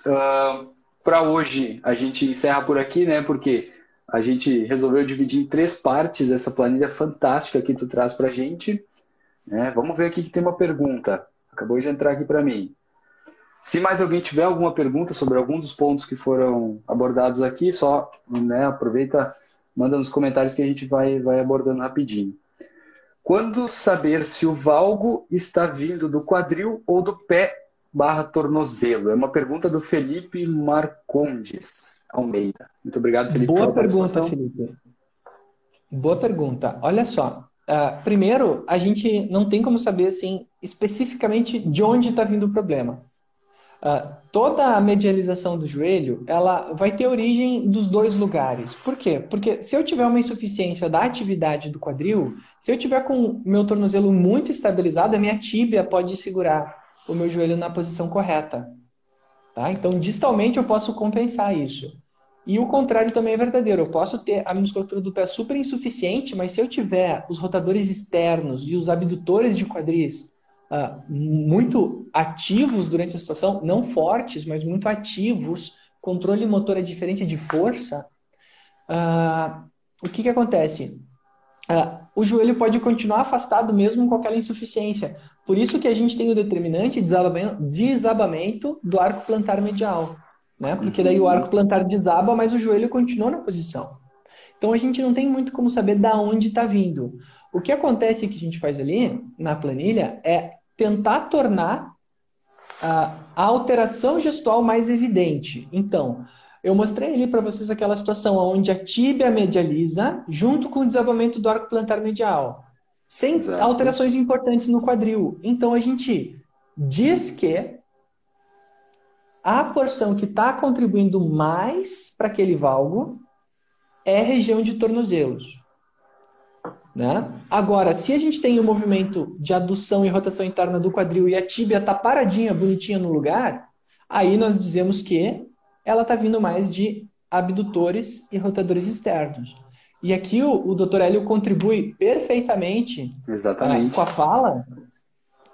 Uh, Para hoje a gente encerra por aqui, né? Porque a gente resolveu dividir em três partes essa planilha fantástica que tu traz para a gente. Né? Vamos ver aqui que tem uma pergunta. Acabou de entrar aqui para mim. Se mais alguém tiver alguma pergunta sobre algum dos pontos que foram abordados aqui, só né, aproveita, manda nos comentários que a gente vai, vai abordando rapidinho. Quando saber se o valgo está vindo do quadril ou do pé barra tornozelo? É uma pergunta do Felipe Marcondes. Almeida. Muito obrigado, Felipe. Boa pergunta, Felipe. Boa pergunta. Olha só. Uh, primeiro, a gente não tem como saber assim especificamente de onde está vindo o problema. Uh, toda a medialização do joelho, ela vai ter origem dos dois lugares. Por quê? Porque se eu tiver uma insuficiência da atividade do quadril, se eu tiver com meu tornozelo muito estabilizado, a minha tíbia pode segurar o meu joelho na posição correta. Tá? Então, distalmente eu posso compensar isso. E o contrário também é verdadeiro. Eu posso ter a musculatura do pé super insuficiente, mas se eu tiver os rotadores externos e os abdutores de quadris uh, muito ativos durante a situação, não fortes, mas muito ativos, controle motor é diferente de força, uh, o que, que acontece? Uh, o joelho pode continuar afastado mesmo com aquela insuficiência. Por isso que a gente tem o determinante desabamento, do arco plantar medial. Né? Porque daí o arco plantar desaba, mas o joelho continua na posição. Então a gente não tem muito como saber da onde está vindo. O que acontece que a gente faz ali na planilha é tentar tornar a, a alteração gestual mais evidente. Então, eu mostrei ali para vocês aquela situação onde a tíbia medializa junto com o desabamento do arco plantar medial sem Exato. alterações importantes no quadril. Então a gente diz que a porção que está contribuindo mais para aquele valgo é a região de tornozelos. Né? Agora, se a gente tem o um movimento de adução e rotação interna do quadril e a tíbia está paradinha, bonitinha no lugar, aí nós dizemos que ela está vindo mais de abdutores e rotadores externos. E aqui o, o Dr. Hélio contribui perfeitamente uh, com a fala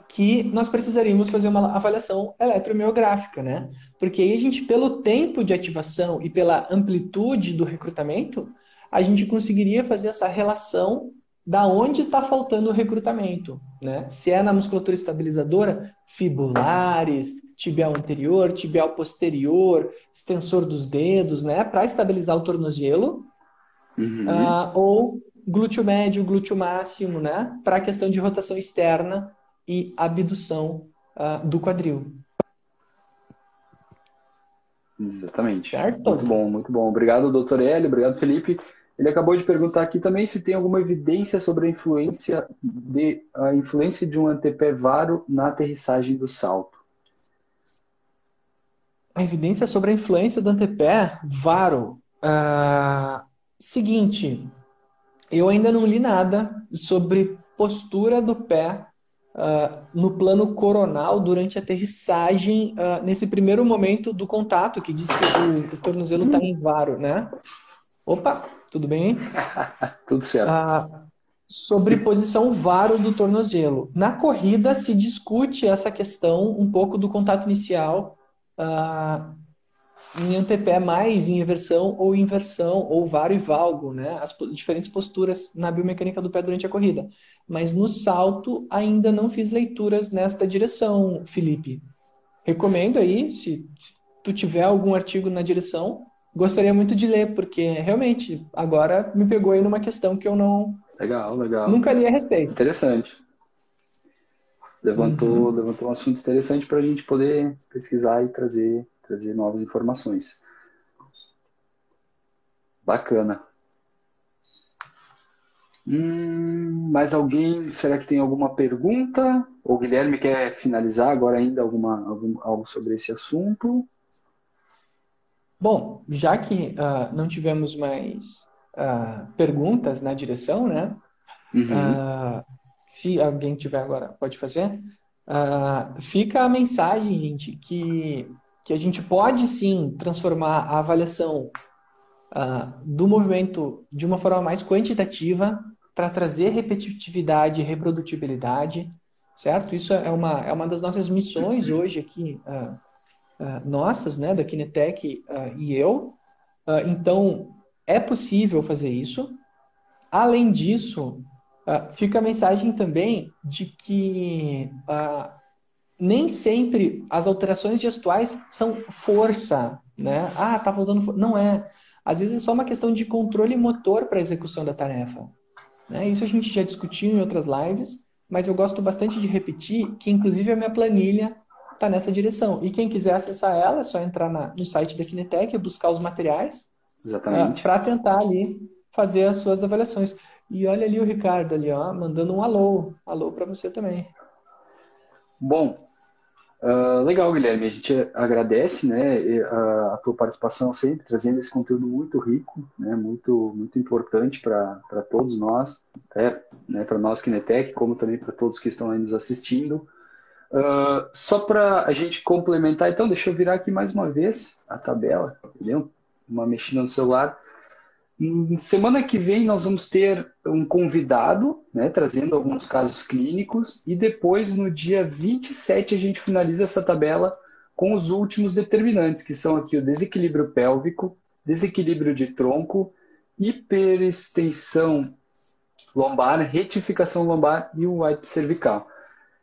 que nós precisaríamos fazer uma avaliação eletromiográfica, né? Porque aí a gente, pelo tempo de ativação e pela amplitude do recrutamento, a gente conseguiria fazer essa relação da onde está faltando o recrutamento, né? Se é na musculatura estabilizadora, fibulares, tibial anterior, tibial posterior, extensor dos dedos, né? Para estabilizar o tornozelo, uhum. uh, ou glúteo médio, glúteo máximo, né? Para a questão de rotação externa e abdução uh, do quadril. Exatamente. Certo? Muito bom, muito bom. Obrigado, doutor Hélio. Obrigado, Felipe. Ele acabou de perguntar aqui também se tem alguma evidência sobre a influência de a influência de um antepé varo na aterrissagem do salto. A evidência sobre a influência do antepé varo. Uh, seguinte, eu ainda não li nada sobre postura do pé uh, no plano coronal durante a aterrissagem, uh, nesse primeiro momento do contato, que diz que o, o tornozelo está em varo, né? Opa, tudo bem? Tudo certo. Ah, sobre posição varo do tornozelo. Na corrida se discute essa questão um pouco do contato inicial ah, em antepé mais em inversão ou inversão, ou varo e valgo, né? As diferentes posturas na biomecânica do pé durante a corrida. Mas no salto ainda não fiz leituras nesta direção, Felipe. Recomendo aí, se, se tu tiver algum artigo na direção, gostaria muito de ler, porque realmente agora me pegou aí numa questão que eu não. Legal, legal. Nunca li a respeito. Interessante. Levantou, uhum. levantou um assunto interessante para a gente poder pesquisar e trazer, trazer novas informações. Bacana. Hum, mais alguém? Será que tem alguma pergunta? O Guilherme quer finalizar agora ainda alguma, algum, algo sobre esse assunto? Bom, já que uh, não tivemos mais uh, perguntas na direção, né? Uhum. Uh, se alguém tiver agora, pode fazer. fica a mensagem, gente, que, que a gente pode sim transformar a avaliação do movimento de uma forma mais quantitativa para trazer repetitividade e reprodutibilidade, certo? Isso é uma, é uma das nossas missões hoje aqui uh, nossas, né, da Kinetec uh, e eu. Uh, então, é possível fazer isso. Além disso, fica a mensagem também de que nem sempre as alterações gestuais são força, né? Ah, tá faltando. Não é. Às vezes é só uma questão de controle motor para a execução da tarefa. Né? Isso a gente já discutiu em outras lives, mas eu gosto bastante de repetir que, inclusive, a minha planilha está nessa direção. E quem quiser acessar ela, é só entrar na, no site da Kinetec e buscar os materiais uh, para tentar ali fazer as suas avaliações. E olha ali o Ricardo ali, ó, mandando um alô. Alô para você também. Bom, uh, legal, Guilherme. A gente agradece né, a, a, tua participação sempre, trazendo esse conteúdo muito rico, né, muito, muito importante para todos nós, até né, para nós Kinetec, como também para todos que estão aí nos assistindo. Uh, só para a gente complementar, então, deixa eu virar aqui mais uma vez a tabela, entendeu? Uma mexida no celular. Semana que vem nós vamos ter um convidado, né, trazendo alguns casos clínicos, e depois, no dia 27, a gente finaliza essa tabela com os últimos determinantes, que são aqui o desequilíbrio pélvico, desequilíbrio de tronco, hiperextensão lombar, retificação lombar e o white cervical.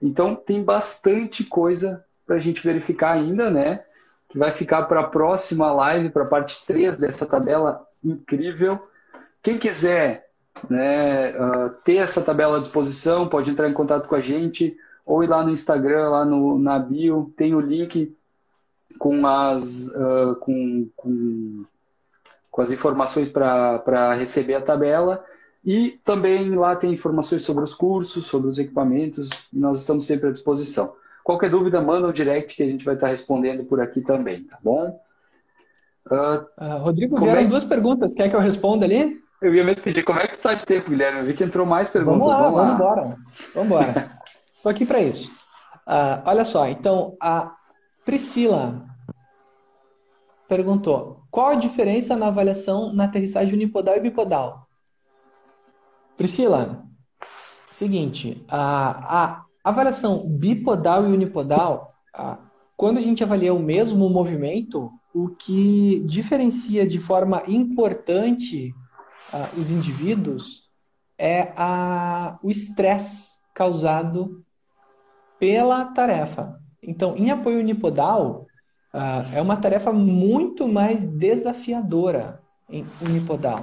Então tem bastante coisa para a gente verificar ainda, né? Que vai ficar para a próxima live, para a parte 3 dessa tabela incrível. Quem quiser né, uh, ter essa tabela à disposição, pode entrar em contato com a gente ou ir lá no Instagram, lá no, na bio, tem o link com as, uh, com, com, com as informações para receber a tabela. E também lá tem informações sobre os cursos, sobre os equipamentos, e nós estamos sempre à disposição. Qualquer dúvida, manda um direct que a gente vai estar respondendo por aqui também, tá bom? Uh, uh, Rodrigo, vieram é... duas perguntas. Quer que eu responda ali? Eu ia mesmo pedir, como é que tu tá de tempo, Guilherme? Eu vi que entrou mais perguntas. Vamos lá, vamos, embora. Vamos embora. Tô aqui para isso. Uh, olha só, então, a Priscila perguntou: qual a diferença na avaliação na aterrissagem unipodal e bipodal? Priscila, seguinte, a, a avaliação bipodal e unipodal, a, quando a gente avalia o mesmo movimento, o que diferencia de forma importante os indivíduos é a, o estresse causado pela tarefa. Então, em apoio unipodal, uh, é uma tarefa muito mais desafiadora em unipodal.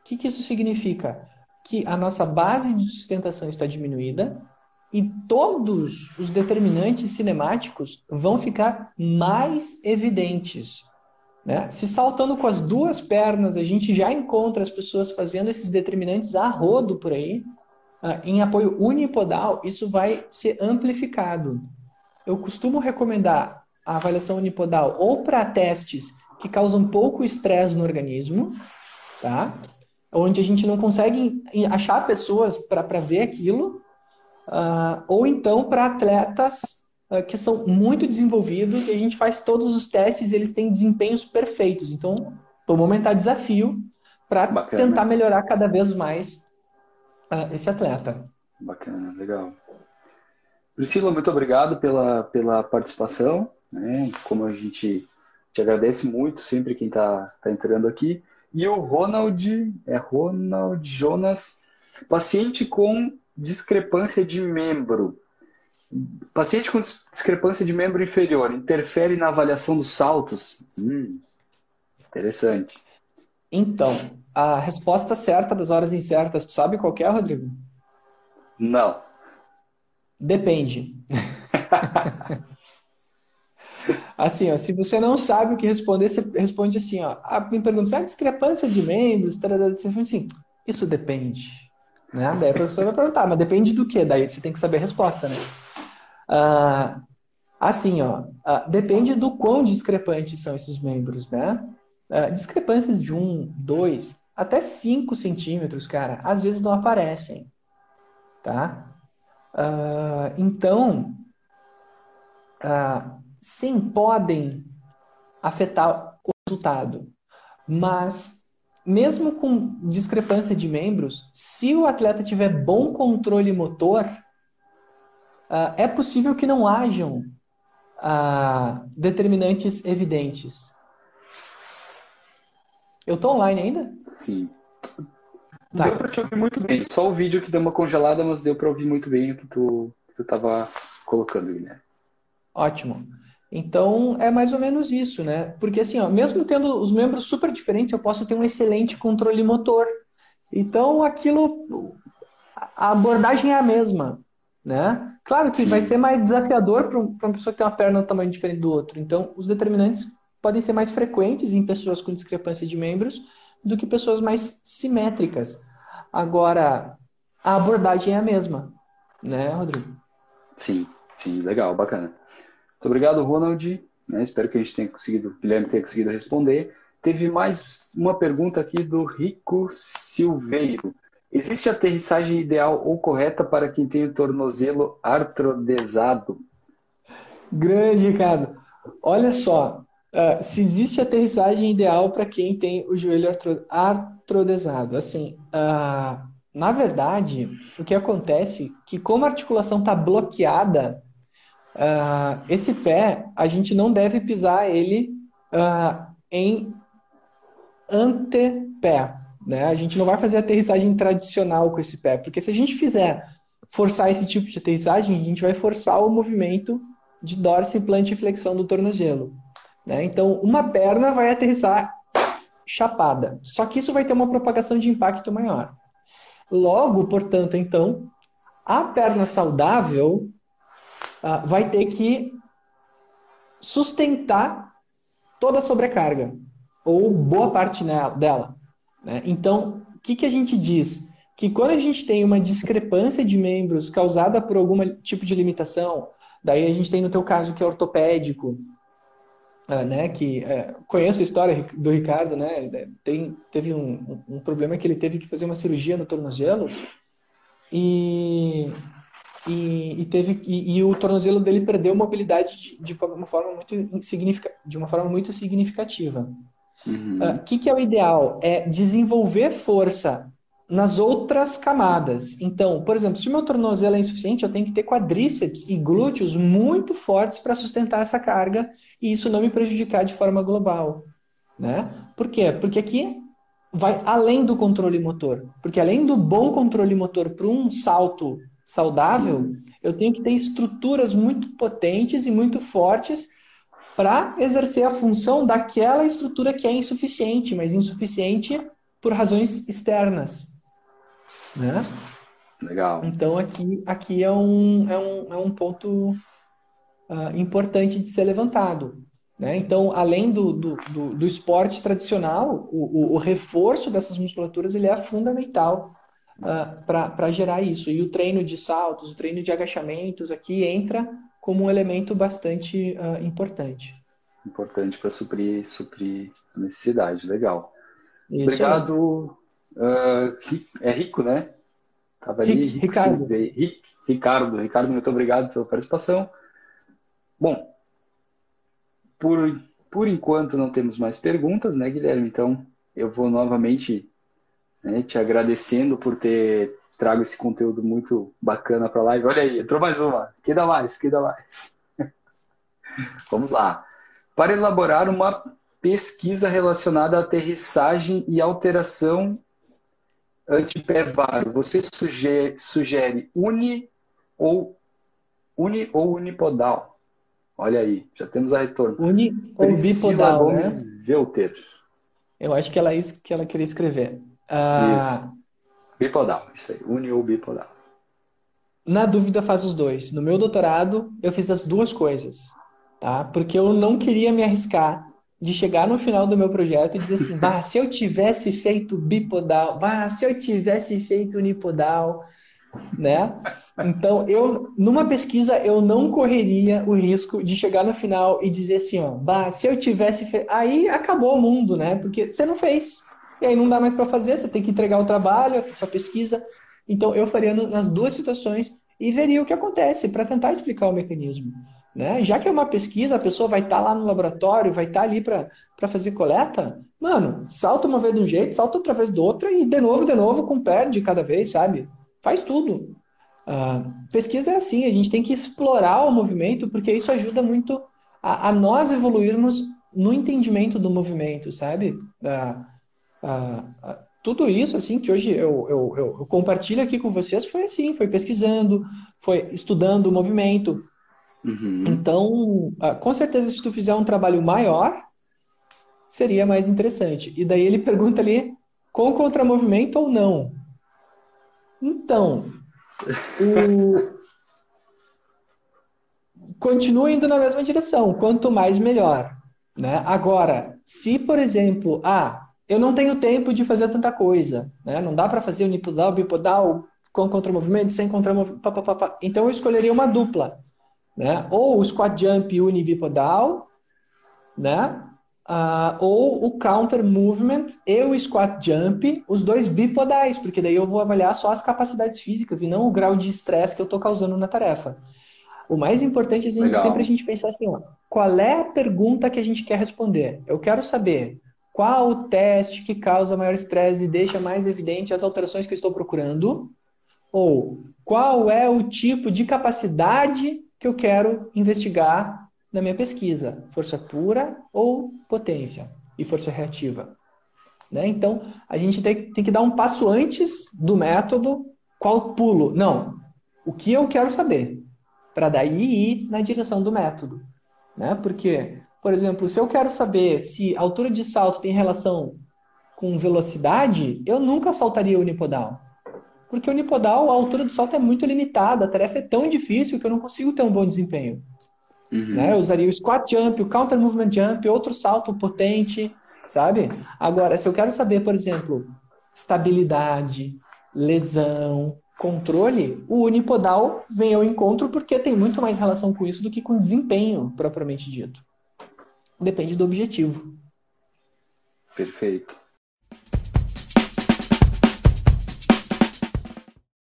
O que, que isso significa? Que a nossa base de sustentação está diminuída e todos os determinantes cinemáticos vão ficar mais evidentes. Né? Se saltando com as duas pernas, a gente já encontra as pessoas fazendo esses determinantes a rodo por aí. Uh, em apoio unipodal, isso vai ser amplificado. Eu costumo recomendar a avaliação unipodal ou para testes que causam pouco estresse no organismo, tá? Onde a gente não consegue achar pessoas para ver aquilo, uh, ou então para atletas uh, que são muito desenvolvidos e a gente faz todos os testes e eles têm desempenhos perfeitos. Então, vamos aumentar desafio para tentar melhorar cada vez mais uh, esse atleta. Bacana, legal. Priscila, muito obrigado pela, pela participação. Né? Como a gente te agradece muito sempre quem está tá entrando aqui. E o Ronald, é Ronald Jonas, paciente com discrepância de membro. Paciente com discrepância de membro inferior interfere na avaliação dos saltos? Hum, interessante. Então, a resposta certa das horas incertas, tu sabe qual é, Rodrigo? Não. Depende. assim, ó, se você não sabe o que responder, você responde assim, ó. A, me pergunta, a discrepância de membros? Você responde assim, isso depende. Né? Daí a professora vai perguntar, mas depende do que? Daí você tem que saber a resposta, né? Ah, assim, ó, ah, depende do quão discrepantes são esses membros, né? Ah, discrepâncias de 1, 2, até 5 centímetros, cara, às vezes não aparecem, tá? Ah, então, ah, sim, podem afetar o resultado, mas mesmo com discrepância de membros, se o atleta tiver bom controle motor, uh, é possível que não hajam uh, determinantes evidentes. Eu tô online ainda? Sim. Tá. Deu para te ouvir muito bem. Só o vídeo que deu uma congelada, mas deu para ouvir muito bem o que tu, que tu tava colocando, Guilherme. Ótimo. Então é mais ou menos isso, né? Porque assim, ó, mesmo tendo os membros super diferentes, eu posso ter um excelente controle motor. Então aquilo, a abordagem é a mesma, né? Claro que Sim. vai ser mais desafiador para uma pessoa que tem uma perna um tamanho diferente do outro. Então os determinantes podem ser mais frequentes em pessoas com discrepância de membros do que pessoas mais simétricas. Agora a abordagem é a mesma, né, Rodrigo? Sim, sim, legal, bacana. Muito obrigado, Ronald. Né? Espero que a gente tenha conseguido, Guilherme tenha conseguido responder. Teve mais uma pergunta aqui do Rico Silveiro. Existe aterrissagem ideal ou correta para quem tem o tornozelo artrodesado? Grande, Ricardo. Olha só, uh, se existe aterrissagem ideal para quem tem o joelho artro artrodesado. Assim, uh, na verdade, o que acontece é que como a articulação está bloqueada Uh, esse pé, a gente não deve pisar ele uh, em antepé. Né? A gente não vai fazer aterrissagem tradicional com esse pé, porque se a gente fizer forçar esse tipo de aterrissagem, a gente vai forçar o movimento de dorsiflante e flexão do tornozelo. Né? Então, uma perna vai aterrissar chapada, só que isso vai ter uma propagação de impacto maior. Logo, portanto, então, a perna saudável uh, vai ter que sustentar toda a sobrecarga, ou boa parte dela. Né? Então, o que, que a gente diz? Que quando a gente tem uma discrepância de membros causada por algum tipo de limitação, daí a gente tem no teu caso que é ortopédico, uh, né, que uh, conheço a história do Ricardo, né, tem, teve um, um, problema que ele teve que fazer uma cirurgia no tornozelo e, e, e teve e, e, o tornozelo dele perdeu mobilidade de, de, uma forma muito de uma forma muito significativa. O uhum. uh, que, que é o ideal? É desenvolver força nas outras camadas. Então, por exemplo, se o meu tornozelo é insuficiente, eu tenho que ter quadríceps e glúteos muito fortes para sustentar essa carga e isso não me prejudicar de forma global, né? Por quê? Porque aqui vai além do controle motor. Porque além do bom controle motor para um salto saudável, Sim. eu tenho que ter estruturas muito potentes e muito fortes para exercer a função daquela estrutura que é insuficiente, mas insuficiente por razões externas. Né? Legal. Então aqui, aqui é, um, é, um, é um ponto uh, importante de ser levantado. Né? Então, além do, do, do, do esporte tradicional, o, o, o, reforço dessas musculaturas ele é fundamental uh, ah, para gerar isso. E o treino de saltos, o treino de agachamentos aqui entra como um elemento bastante uh, importante. Importante para suprir, suprir a necessidade. Legal. Isso Obrigado, Uh, é Rico, né? Tava ali. Rick, Ricardo. Rick, Ricardo. Ricardo, muito obrigado pela participação. Bom, por, por enquanto não temos mais perguntas, né, Guilherme? Então eu vou novamente né, te agradecendo por ter trago esse conteúdo muito bacana para a live. Olha aí, entrou mais uma. Que dá mais, que dá mais. Vamos lá. Para elaborar uma pesquisa relacionada à aterrissagem e alteração antipervário, você sugere, sugere uni ou uni ou unipodal? Olha aí, já temos a retorno. Uni ou Priscila bipodal, Gomes né? Velter. Eu acho que ela é isso que ela queria escrever. Ah, isso. Bipodal, isso aí. Uni ou bipodal. Na dúvida, faz os dois. No meu doutorado, eu fiz as duas coisas, tá? Porque eu não queria me arriscar de chegar no final do meu projeto e dizer assim, bah, se eu tivesse feito bipodal, bah, se eu tivesse feito unipodal, né? Então, eu, numa pesquisa, eu não correria o risco de chegar no final e dizer assim, ó, bah, se eu tivesse feito... Aí acabou o mundo, né? Porque você não fez. E aí não dá mais para fazer, você tem que entregar o trabalho, a sua pesquisa. Então, eu faria nas duas situações e veria o que acontece para tentar explicar o mecanismo. Né? Já que é uma pesquisa, a pessoa vai estar tá lá no laboratório, vai estar tá ali para fazer coleta, mano, salta uma vez de um jeito, salta outra vez do outro e de novo, de novo, com pé de cada vez, sabe? Faz tudo. Uh, pesquisa é assim, a gente tem que explorar o movimento, porque isso ajuda muito a, a nós evoluirmos no entendimento do movimento, sabe? Uh, uh, tudo isso, assim, que hoje eu, eu, eu, compartilho aqui com vocês, foi assim, foi pesquisando, foi estudando o movimento, Uhum. Então, ah, com certeza, se tu fizer um trabalho maior, seria mais interessante. E daí ele pergunta ali, com contramovimento ou não? Então, o... continua indo na mesma direção, quanto mais melhor. Né? Agora, se, por exemplo, ah, eu não tenho tempo de fazer tanta coisa, né? não dá para fazer unipodal, bipodal, com contramovimento, sem contramovimento, então eu escolheria uma dupla né? Ou o squat jump unibipodal, né? Uh, ou o counter movement e o squat jump, os dois bipodais, porque daí eu vou avaliar só as capacidades físicas e não o grau de estresse que eu estou causando na tarefa. O mais importante é sempre a gente pensar assim, ó, qual é a pergunta que a gente quer responder? Eu quero saber qual o teste que causa maior estresse e deixa mais evidente as alterações que eu estou procurando, ou qual é o tipo de capacidade que eu quero investigar na minha pesquisa: força pura ou potência e força reativa. Né? Então, a gente tem, tem que dar um passo antes do método. Qual pulo? Não. O que eu quero saber? Para daí ir na direção do método. Né? Porque, por exemplo, se eu quero saber se altura de salto tem relação com velocidade, eu nunca saltaria unipodal. Porque o unipodal, a altura do salto é muito limitada, a tarefa é tão difícil que eu não consigo ter um bom desempenho. Uhum. Né? Eu usaria o squat jump, o counter movement jump, outro salto potente, sabe? Agora, se eu quero saber, por exemplo, estabilidade, lesão, controle, o unipodal vem ao encontro porque tem muito mais relação com isso do que com desempenho propriamente dito. Depende do objetivo. Perfeito.